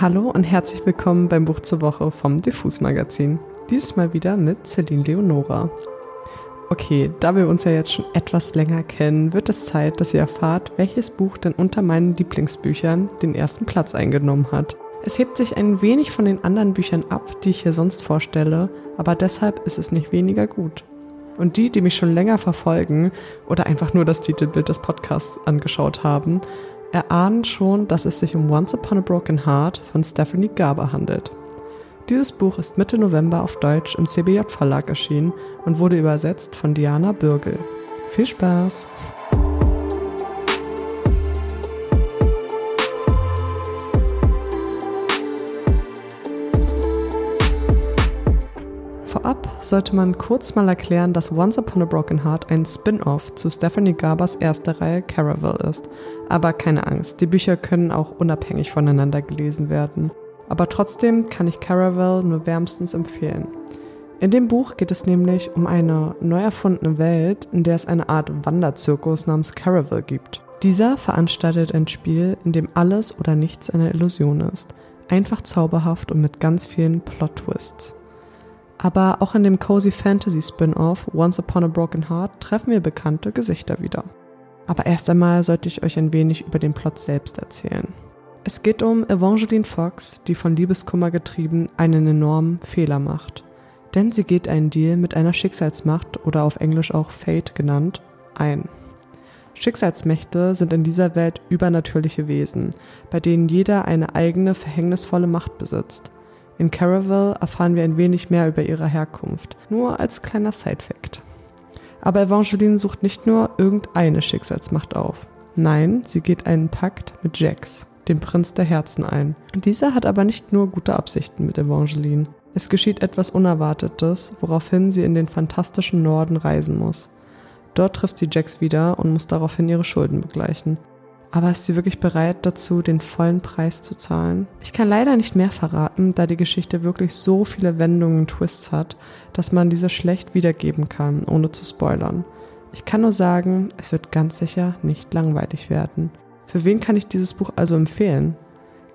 Hallo und herzlich willkommen beim Buch zur Woche vom Diffus Magazin. Dieses Mal wieder mit Celine Leonora. Okay, da wir uns ja jetzt schon etwas länger kennen, wird es Zeit, dass ihr erfahrt, welches Buch denn unter meinen Lieblingsbüchern den ersten Platz eingenommen hat. Es hebt sich ein wenig von den anderen Büchern ab, die ich hier sonst vorstelle, aber deshalb ist es nicht weniger gut. Und die, die mich schon länger verfolgen oder einfach nur das Titelbild des Podcasts angeschaut haben, erahnen schon, dass es sich um Once Upon a Broken Heart von Stephanie Garber handelt. Dieses Buch ist Mitte November auf Deutsch im CBJ Verlag erschienen und wurde übersetzt von Diana Bürgel. Viel Spaß! Sollte man kurz mal erklären, dass Once Upon a Broken Heart ein Spin-off zu Stephanie Garbers erster Reihe Caravel ist. Aber keine Angst, die Bücher können auch unabhängig voneinander gelesen werden. Aber trotzdem kann ich Caravel nur wärmstens empfehlen. In dem Buch geht es nämlich um eine neu erfundene Welt, in der es eine Art Wanderzirkus namens Caravel gibt. Dieser veranstaltet ein Spiel, in dem alles oder nichts eine Illusion ist. Einfach zauberhaft und mit ganz vielen Plot-Twists. Aber auch in dem Cozy Fantasy Spin-off Once Upon a Broken Heart treffen wir bekannte Gesichter wieder. Aber erst einmal sollte ich euch ein wenig über den Plot selbst erzählen. Es geht um Evangeline Fox, die von Liebeskummer getrieben einen enormen Fehler macht. Denn sie geht einen Deal mit einer Schicksalsmacht oder auf Englisch auch Fate genannt ein. Schicksalsmächte sind in dieser Welt übernatürliche Wesen, bei denen jeder eine eigene verhängnisvolle Macht besitzt. In Caravel erfahren wir ein wenig mehr über ihre Herkunft, nur als kleiner Sidefact. Aber Evangeline sucht nicht nur irgendeine Schicksalsmacht auf. Nein, sie geht einen Pakt mit Jax, dem Prinz der Herzen, ein. Dieser hat aber nicht nur gute Absichten mit Evangeline. Es geschieht etwas Unerwartetes, woraufhin sie in den fantastischen Norden reisen muss. Dort trifft sie Jax wieder und muss daraufhin ihre Schulden begleichen. Aber ist sie wirklich bereit dazu, den vollen Preis zu zahlen? Ich kann leider nicht mehr verraten, da die Geschichte wirklich so viele Wendungen und Twists hat, dass man diese schlecht wiedergeben kann, ohne zu spoilern. Ich kann nur sagen, es wird ganz sicher nicht langweilig werden. Für wen kann ich dieses Buch also empfehlen?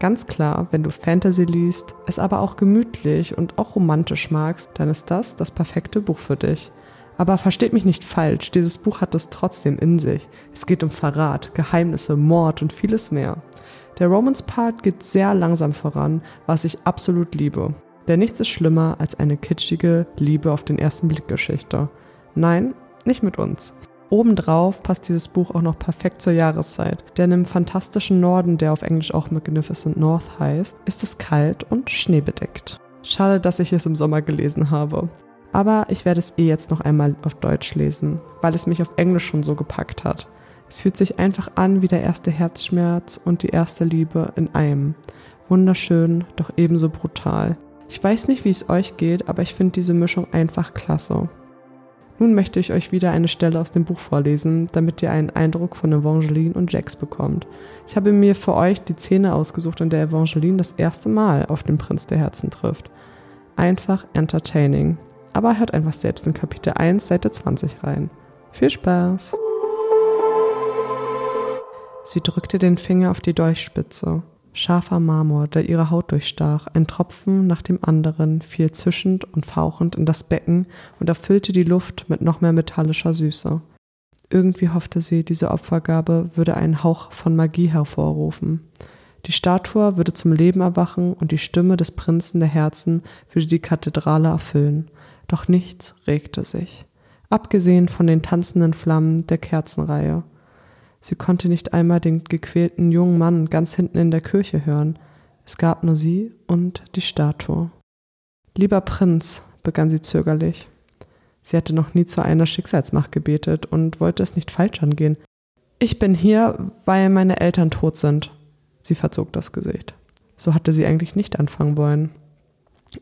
Ganz klar, wenn du Fantasy liest, es aber auch gemütlich und auch romantisch magst, dann ist das das perfekte Buch für dich. Aber versteht mich nicht falsch, dieses Buch hat es trotzdem in sich. Es geht um Verrat, Geheimnisse, Mord und vieles mehr. Der Romance-Part geht sehr langsam voran, was ich absolut liebe. Denn nichts ist schlimmer als eine kitschige Liebe auf den ersten Blick Geschichte. Nein, nicht mit uns. Obendrauf passt dieses Buch auch noch perfekt zur Jahreszeit, denn im fantastischen Norden, der auf Englisch auch Magnificent North heißt, ist es kalt und schneebedeckt. Schade, dass ich es im Sommer gelesen habe. Aber ich werde es eh jetzt noch einmal auf Deutsch lesen, weil es mich auf Englisch schon so gepackt hat. Es fühlt sich einfach an wie der erste Herzschmerz und die erste Liebe in einem. Wunderschön, doch ebenso brutal. Ich weiß nicht, wie es euch geht, aber ich finde diese Mischung einfach klasse. Nun möchte ich euch wieder eine Stelle aus dem Buch vorlesen, damit ihr einen Eindruck von Evangeline und Jax bekommt. Ich habe mir für euch die Szene ausgesucht, in der Evangeline das erste Mal auf den Prinz der Herzen trifft. Einfach entertaining aber hört einfach selbst in Kapitel 1, Seite 20 rein. Viel Spaß! Sie drückte den Finger auf die Dolchspitze. Scharfer Marmor, der ihre Haut durchstach, ein Tropfen nach dem anderen fiel zischend und fauchend in das Becken und erfüllte die Luft mit noch mehr metallischer Süße. Irgendwie hoffte sie, diese Opfergabe würde einen Hauch von Magie hervorrufen. Die Statue würde zum Leben erwachen und die Stimme des Prinzen der Herzen würde die Kathedrale erfüllen doch nichts regte sich, abgesehen von den tanzenden Flammen der Kerzenreihe. Sie konnte nicht einmal den gequälten jungen Mann ganz hinten in der Kirche hören. Es gab nur sie und die Statue. Lieber Prinz, begann sie zögerlich. Sie hatte noch nie zu einer Schicksalsmacht gebetet und wollte es nicht falsch angehen. Ich bin hier, weil meine Eltern tot sind. Sie verzog das Gesicht. So hatte sie eigentlich nicht anfangen wollen.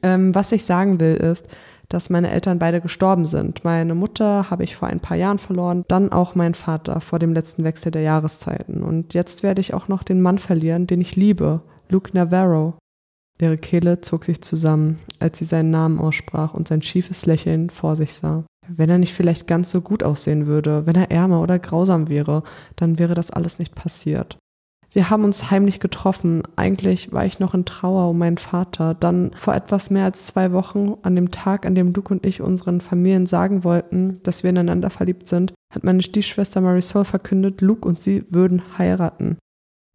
Ähm, was ich sagen will, ist, dass meine Eltern beide gestorben sind. Meine Mutter habe ich vor ein paar Jahren verloren, dann auch mein Vater vor dem letzten Wechsel der Jahreszeiten. Und jetzt werde ich auch noch den Mann verlieren, den ich liebe, Luke Navarro. Ihre Kehle zog sich zusammen, als sie seinen Namen aussprach und sein schiefes Lächeln vor sich sah. Wenn er nicht vielleicht ganz so gut aussehen würde, wenn er ärmer oder grausam wäre, dann wäre das alles nicht passiert. Wir haben uns heimlich getroffen. Eigentlich war ich noch in Trauer um meinen Vater. Dann vor etwas mehr als zwei Wochen, an dem Tag, an dem Luke und ich unseren Familien sagen wollten, dass wir ineinander verliebt sind, hat meine Stiefschwester Marisol verkündet, Luke und sie würden heiraten.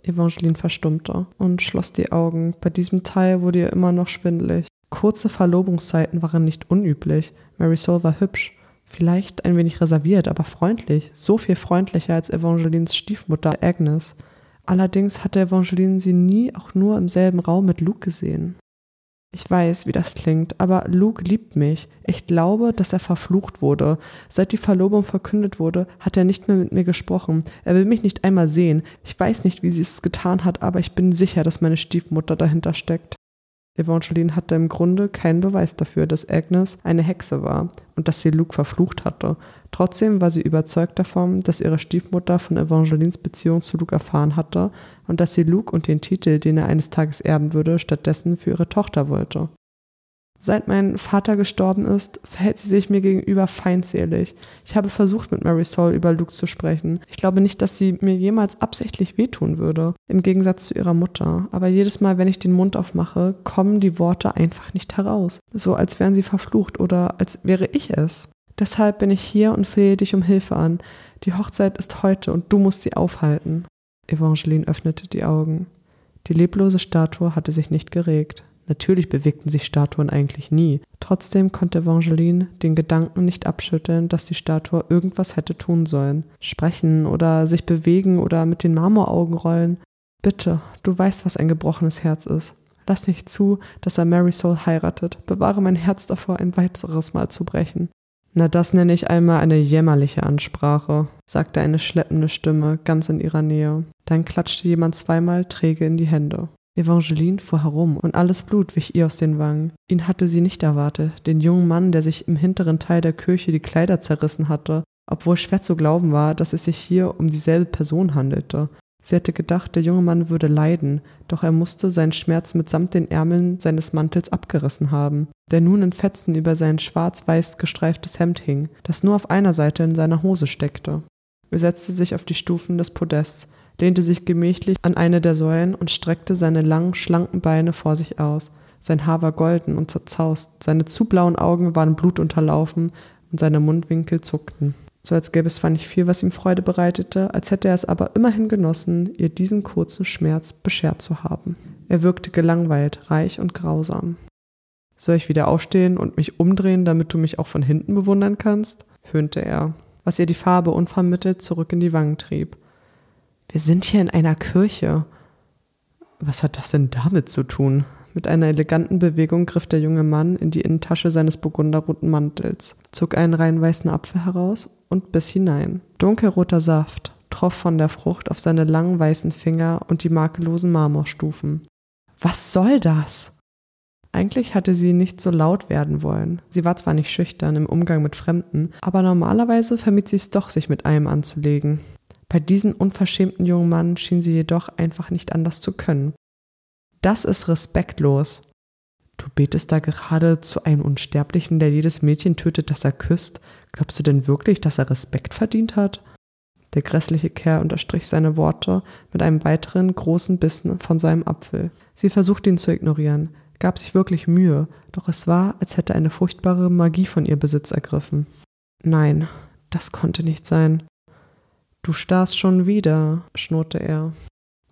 Evangeline verstummte und schloss die Augen. Bei diesem Teil wurde ihr immer noch schwindelig. Kurze Verlobungszeiten waren nicht unüblich. Marisol war hübsch, vielleicht ein wenig reserviert, aber freundlich, so viel freundlicher als Evangelines Stiefmutter Agnes. Allerdings hatte Evangeline sie nie auch nur im selben Raum mit Luke gesehen. Ich weiß, wie das klingt, aber Luke liebt mich. Ich glaube, dass er verflucht wurde. Seit die Verlobung verkündet wurde, hat er nicht mehr mit mir gesprochen. Er will mich nicht einmal sehen. Ich weiß nicht, wie sie es getan hat, aber ich bin sicher, dass meine Stiefmutter dahinter steckt. Evangeline hatte im Grunde keinen Beweis dafür, dass Agnes eine Hexe war und dass sie Luke verflucht hatte. Trotzdem war sie überzeugt davon, dass ihre Stiefmutter von Evangelines Beziehung zu Luke erfahren hatte und dass sie Luke und den Titel, den er eines Tages erben würde, stattdessen für ihre Tochter wollte. Seit mein Vater gestorben ist, verhält sie sich mir gegenüber feindselig. Ich habe versucht, mit Marisol über Luke zu sprechen. Ich glaube nicht, dass sie mir jemals absichtlich wehtun würde, im Gegensatz zu ihrer Mutter. Aber jedes Mal, wenn ich den Mund aufmache, kommen die Worte einfach nicht heraus. So als wären sie verflucht oder als wäre ich es. Deshalb bin ich hier und flehe dich um Hilfe an. Die Hochzeit ist heute und du musst sie aufhalten. Evangeline öffnete die Augen. Die leblose Statue hatte sich nicht geregt. Natürlich bewegten sich Statuen eigentlich nie. Trotzdem konnte Evangeline den Gedanken nicht abschütteln, dass die Statue irgendwas hätte tun sollen. Sprechen oder sich bewegen oder mit den Marmoraugen rollen. Bitte, du weißt, was ein gebrochenes Herz ist. Lass nicht zu, dass er Marisol heiratet. Bewahre mein Herz davor, ein weiteres Mal zu brechen. Na, das nenne ich einmal eine jämmerliche Ansprache, sagte eine schleppende Stimme ganz in ihrer Nähe. Dann klatschte jemand zweimal träge in die Hände. Evangeline fuhr herum und alles Blut wich ihr aus den Wangen. Ihn hatte sie nicht erwartet, den jungen Mann, der sich im hinteren Teil der Kirche die Kleider zerrissen hatte, obwohl schwer zu glauben war, dass es sich hier um dieselbe Person handelte. Sie hätte gedacht, der junge Mann würde leiden, doch er musste seinen Schmerz mitsamt den Ärmeln seines Mantels abgerissen haben, der nun in Fetzen über sein schwarz-weiß gestreiftes Hemd hing, das nur auf einer Seite in seiner Hose steckte. Er setzte sich auf die Stufen des Podests, lehnte sich gemächlich an eine der Säulen und streckte seine langen, schlanken Beine vor sich aus. Sein Haar war golden und zerzaust, seine zu blauen Augen waren blutunterlaufen und seine Mundwinkel zuckten. So als gäbe es zwar nicht viel, was ihm Freude bereitete, als hätte er es aber immerhin genossen, ihr diesen kurzen Schmerz beschert zu haben. Er wirkte gelangweilt, reich und grausam. Soll ich wieder aufstehen und mich umdrehen, damit du mich auch von hinten bewundern kannst? höhnte er, was ihr die Farbe unvermittelt zurück in die Wangen trieb. Wir sind hier in einer Kirche. Was hat das denn damit zu tun? Mit einer eleganten Bewegung griff der junge Mann in die Innentasche seines burgunderroten Mantels, zog einen rein weißen Apfel heraus und biss hinein. Dunkelroter Saft troff von der Frucht auf seine langen weißen Finger und die makellosen Marmorstufen. Was soll das? Eigentlich hatte sie nicht so laut werden wollen. Sie war zwar nicht schüchtern im Umgang mit Fremden, aber normalerweise vermied sie es doch, sich mit einem anzulegen. Bei diesem unverschämten jungen Mann schien sie jedoch einfach nicht anders zu können. Das ist respektlos. Du betest da gerade zu einem Unsterblichen, der jedes Mädchen tötet, das er küsst. Glaubst du denn wirklich, dass er Respekt verdient hat? Der grässliche Kerl unterstrich seine Worte mit einem weiteren großen Bissen von seinem Apfel. Sie versuchte ihn zu ignorieren, gab sich wirklich Mühe, doch es war, als hätte eine furchtbare Magie von ihr Besitz ergriffen. Nein, das konnte nicht sein. Du starrst schon wieder, schnurrte er.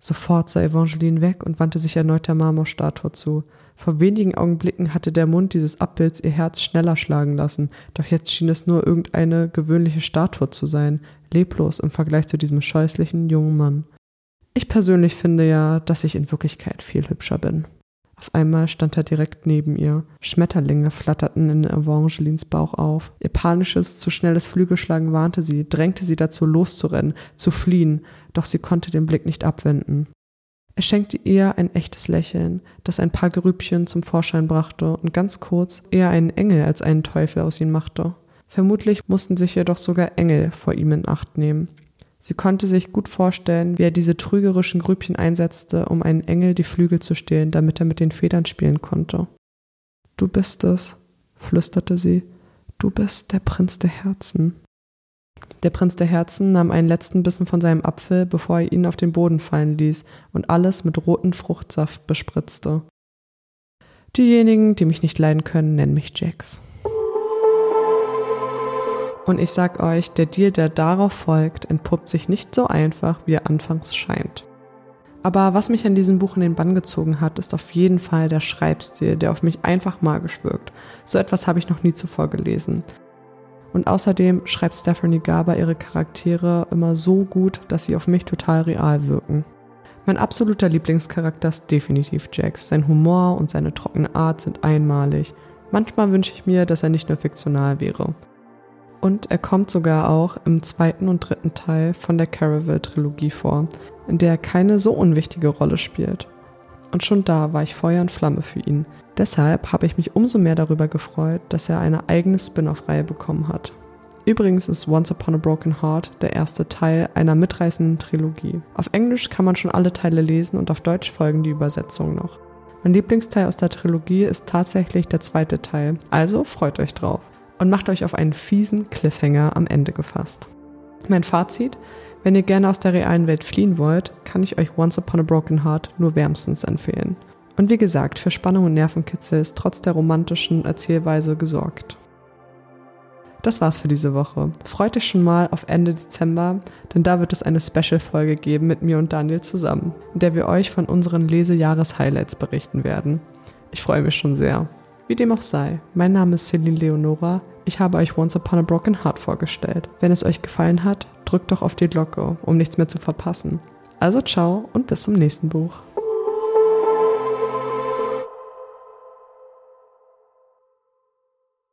Sofort sah Evangeline weg und wandte sich erneut der Marmorstatue zu. Vor wenigen Augenblicken hatte der Mund dieses Abbilds ihr Herz schneller schlagen lassen, doch jetzt schien es nur irgendeine gewöhnliche Statue zu sein, leblos im Vergleich zu diesem scheußlichen jungen Mann. Ich persönlich finde ja, dass ich in Wirklichkeit viel hübscher bin. Auf einmal stand er direkt neben ihr. Schmetterlinge flatterten in Evangelines Bauch auf. Ihr panisches, zu schnelles Flügelschlagen warnte sie, drängte sie dazu, loszurennen, zu fliehen, doch sie konnte den Blick nicht abwenden. Er schenkte ihr ein echtes Lächeln, das ein paar Gerübchen zum Vorschein brachte und ganz kurz eher einen Engel als einen Teufel aus ihm machte. Vermutlich mussten sich jedoch sogar Engel vor ihm in Acht nehmen. Sie konnte sich gut vorstellen, wie er diese trügerischen Grübchen einsetzte, um einen Engel die Flügel zu stehlen, damit er mit den Federn spielen konnte. Du bist es, flüsterte sie. Du bist der Prinz der Herzen. Der Prinz der Herzen nahm einen letzten Bissen von seinem Apfel, bevor er ihn auf den Boden fallen ließ und alles mit rotem Fruchtsaft bespritzte. Diejenigen, die mich nicht leiden können, nennen mich Jax. Und ich sag euch, der Deal, der darauf folgt, entpuppt sich nicht so einfach, wie er anfangs scheint. Aber was mich an diesem Buch in den Bann gezogen hat, ist auf jeden Fall der Schreibstil, der auf mich einfach magisch wirkt. So etwas habe ich noch nie zuvor gelesen. Und außerdem schreibt Stephanie Garber ihre Charaktere immer so gut, dass sie auf mich total real wirken. Mein absoluter Lieblingscharakter ist definitiv Jax. Sein Humor und seine trockene Art sind einmalig. Manchmal wünsche ich mir, dass er nicht nur fiktional wäre. Und er kommt sogar auch im zweiten und dritten Teil von der Caravel-Trilogie vor, in der er keine so unwichtige Rolle spielt. Und schon da war ich Feuer und Flamme für ihn. Deshalb habe ich mich umso mehr darüber gefreut, dass er eine eigene Spin-off-Reihe bekommen hat. Übrigens ist Once Upon a Broken Heart der erste Teil einer mitreißenden Trilogie. Auf Englisch kann man schon alle Teile lesen und auf Deutsch folgen die Übersetzungen noch. Mein Lieblingsteil aus der Trilogie ist tatsächlich der zweite Teil, also freut euch drauf und macht euch auf einen fiesen Cliffhanger am Ende gefasst. Mein Fazit, wenn ihr gerne aus der realen Welt fliehen wollt, kann ich euch Once Upon a Broken Heart nur wärmstens empfehlen. Und wie gesagt, für Spannung und Nervenkitzel ist trotz der romantischen Erzählweise gesorgt. Das war's für diese Woche. Freut euch schon mal auf Ende Dezember, denn da wird es eine Special-Folge geben mit mir und Daniel zusammen, in der wir euch von unseren Lesejahres-Highlights berichten werden. Ich freue mich schon sehr. Wie dem auch sei, mein Name ist Celine Leonora. Ich habe euch Once Upon a Broken Heart vorgestellt. Wenn es euch gefallen hat, drückt doch auf die Glocke, um nichts mehr zu verpassen. Also ciao und bis zum nächsten Buch.